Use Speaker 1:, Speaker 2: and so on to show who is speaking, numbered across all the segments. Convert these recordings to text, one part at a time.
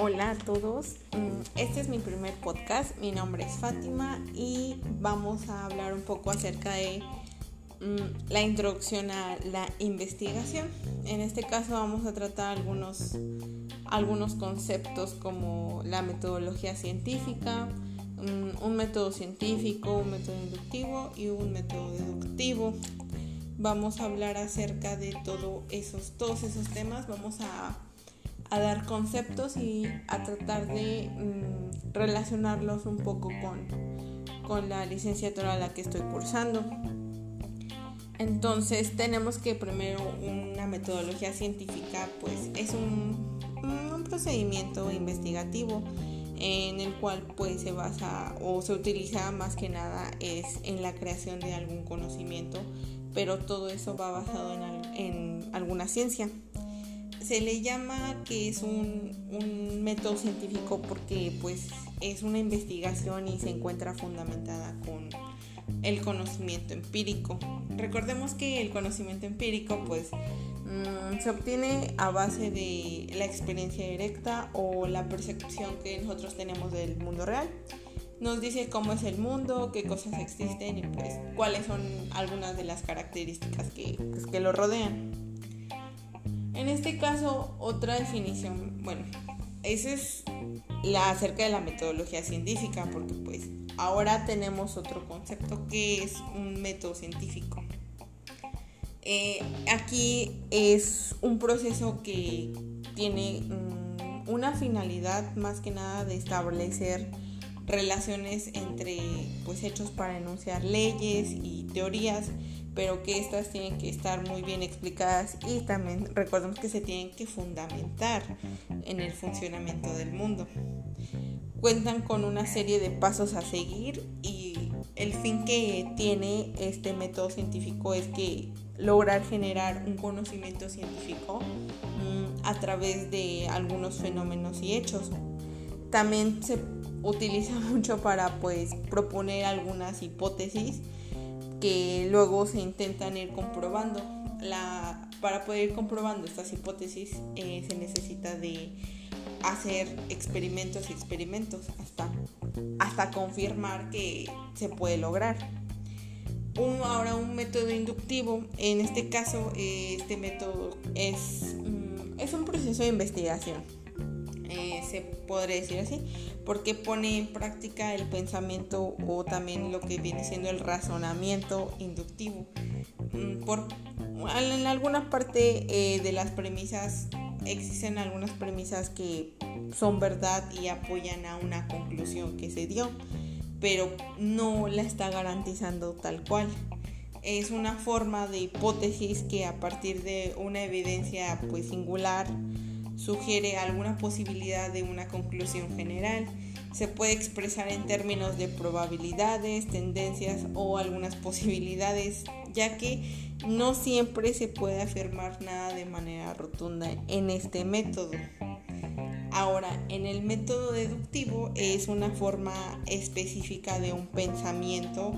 Speaker 1: Hola a todos, mm, este es mi primer podcast, mi nombre es Fátima y vamos a hablar un poco acerca de mm, la introducción a la investigación. En este caso vamos a tratar algunos, algunos conceptos como la metodología científica, mm, un método científico, un método inductivo y un método deductivo. Vamos a hablar acerca de todo esos, todos esos temas, vamos a a dar conceptos y a tratar de mm, relacionarlos un poco con, con la licenciatura a la que estoy cursando. Entonces tenemos que primero una metodología científica pues es un, un procedimiento investigativo en el cual pues se basa o se utiliza más que nada es en la creación de algún conocimiento, pero todo eso va basado en, en alguna ciencia se le llama que es un, método científico porque pues es una investigación y se encuentra fundamentada con el conocimiento empírico. Recordemos que el conocimiento empírico pues mm, se obtiene a base de la experiencia directa o la percepción que nosotros tenemos del mundo real. Nos dice cómo es el mundo, qué cosas existen y pues cuáles son algunas de las características que, pues, que lo rodean. En este caso, otra definición, bueno, esa es la acerca de la metodología científica, porque pues ahora tenemos otro concepto que es un método científico. Eh, aquí es un proceso que tiene mm, una finalidad más que nada de establecer relaciones entre pues hechos para enunciar leyes y teorías pero que estas tienen que estar muy bien explicadas y también recordemos que se tienen que fundamentar en el funcionamiento del mundo. Cuentan con una serie de pasos a seguir y el fin que tiene este método científico es que lograr generar un conocimiento científico mm, a través de algunos fenómenos y hechos. También se utiliza mucho para pues proponer algunas hipótesis que luego se intentan ir comprobando. La, para poder ir comprobando estas hipótesis eh, se necesita de hacer experimentos y experimentos hasta, hasta confirmar que se puede lograr. Un, ahora un método inductivo, en este caso este método es, mm, es un proceso de investigación eh, se podría decir así, porque pone en práctica el pensamiento o también lo que viene siendo el razonamiento inductivo. Mm, por, en alguna parte eh, de las premisas existen algunas premisas que son verdad y apoyan a una conclusión que se dio, pero no la está garantizando tal cual. Es una forma de hipótesis que a partir de una evidencia pues singular sugiere alguna posibilidad de una conclusión general. Se puede expresar en términos de probabilidades, tendencias o algunas posibilidades, ya que no siempre se puede afirmar nada de manera rotunda en este método. Ahora, en el método deductivo es una forma específica de un pensamiento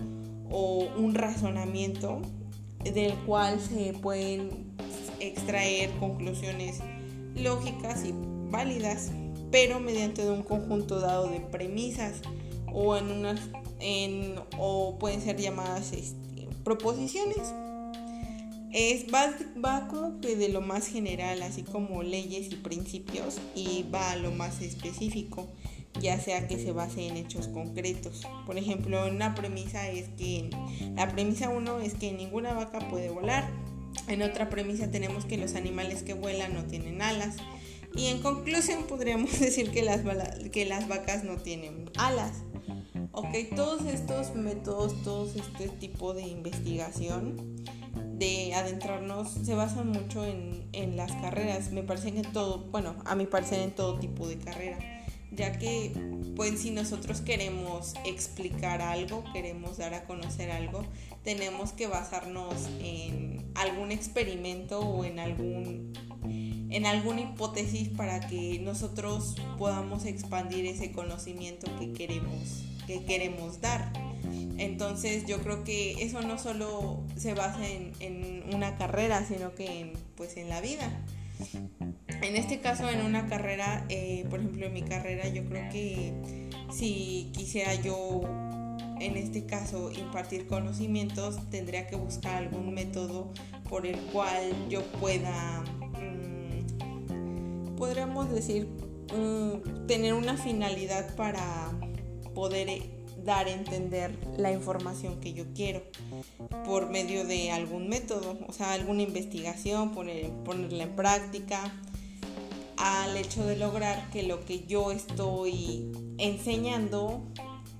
Speaker 1: o un razonamiento del cual se pueden extraer conclusiones lógicas y válidas, pero mediante un conjunto dado de premisas o en unas en, o pueden ser llamadas este, proposiciones. Es, va, va como que de lo más general, así como leyes y principios, y va a lo más específico, ya sea que se base en hechos concretos. Por ejemplo, una premisa es que la premisa 1 es que ninguna vaca puede volar. En otra premisa tenemos que los animales que vuelan no tienen alas. Y en conclusión podríamos decir que las, vacas no tienen alas. Ok, todos estos métodos, todo este tipo de investigación, de adentrarnos, se basan mucho en, en las carreras. Me parece que todo, bueno, a mi parecer en todo tipo de carrera ya que pues si nosotros queremos explicar algo, queremos dar a conocer algo, tenemos que basarnos en algún experimento o en algún en alguna hipótesis para que nosotros podamos expandir ese conocimiento que queremos que queremos dar. Entonces yo creo que eso no solo se basa en, en una carrera, sino que en, pues en la vida. En este caso, en una carrera, eh, por ejemplo, en mi carrera, yo creo que si quisiera yo, en este caso, impartir conocimientos, tendría que buscar algún método por el cual yo pueda, mm, podríamos decir, mm, tener una finalidad para poder dar a entender la información que yo quiero por medio de algún método, o sea, alguna investigación, poner, ponerla en práctica, al hecho de lograr que lo que yo estoy enseñando,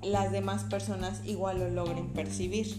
Speaker 1: las demás personas igual lo logren percibir.